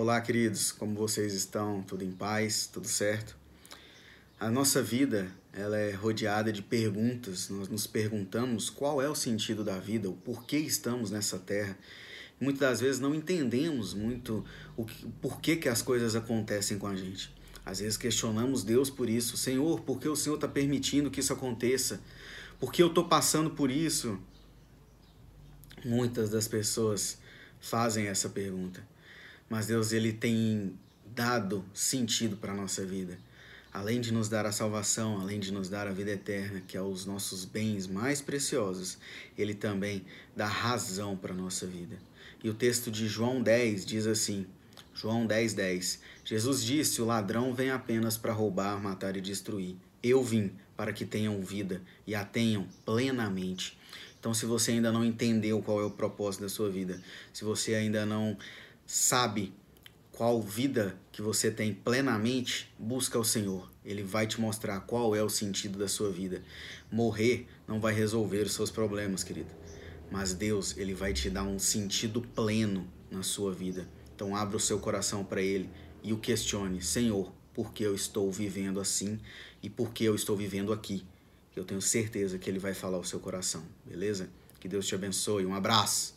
Olá, queridos, como vocês estão? Tudo em paz? Tudo certo? A nossa vida, ela é rodeada de perguntas. Nós nos perguntamos qual é o sentido da vida, o porquê estamos nessa terra. Muitas das vezes não entendemos muito o que, porquê que as coisas acontecem com a gente. Às vezes questionamos Deus por isso. Senhor, por que o Senhor está permitindo que isso aconteça? Por que eu estou passando por isso? Muitas das pessoas fazem essa pergunta mas Deus ele tem dado sentido para a nossa vida. Além de nos dar a salvação, além de nos dar a vida eterna, que é os nossos bens mais preciosos, ele também dá razão para a nossa vida. E o texto de João 10 diz assim: João 10, 10. Jesus disse: O ladrão vem apenas para roubar, matar e destruir. Eu vim para que tenham vida e a tenham plenamente. Então, se você ainda não entendeu qual é o propósito da sua vida, se você ainda não sabe qual vida que você tem plenamente, busca o Senhor. Ele vai te mostrar qual é o sentido da sua vida. Morrer não vai resolver os seus problemas, querido. Mas Deus, ele vai te dar um sentido pleno na sua vida. Então abra o seu coração para ele e o questione: Senhor, por que eu estou vivendo assim e por que eu estou vivendo aqui? Eu tenho certeza que ele vai falar o seu coração, beleza? Que Deus te abençoe. Um abraço.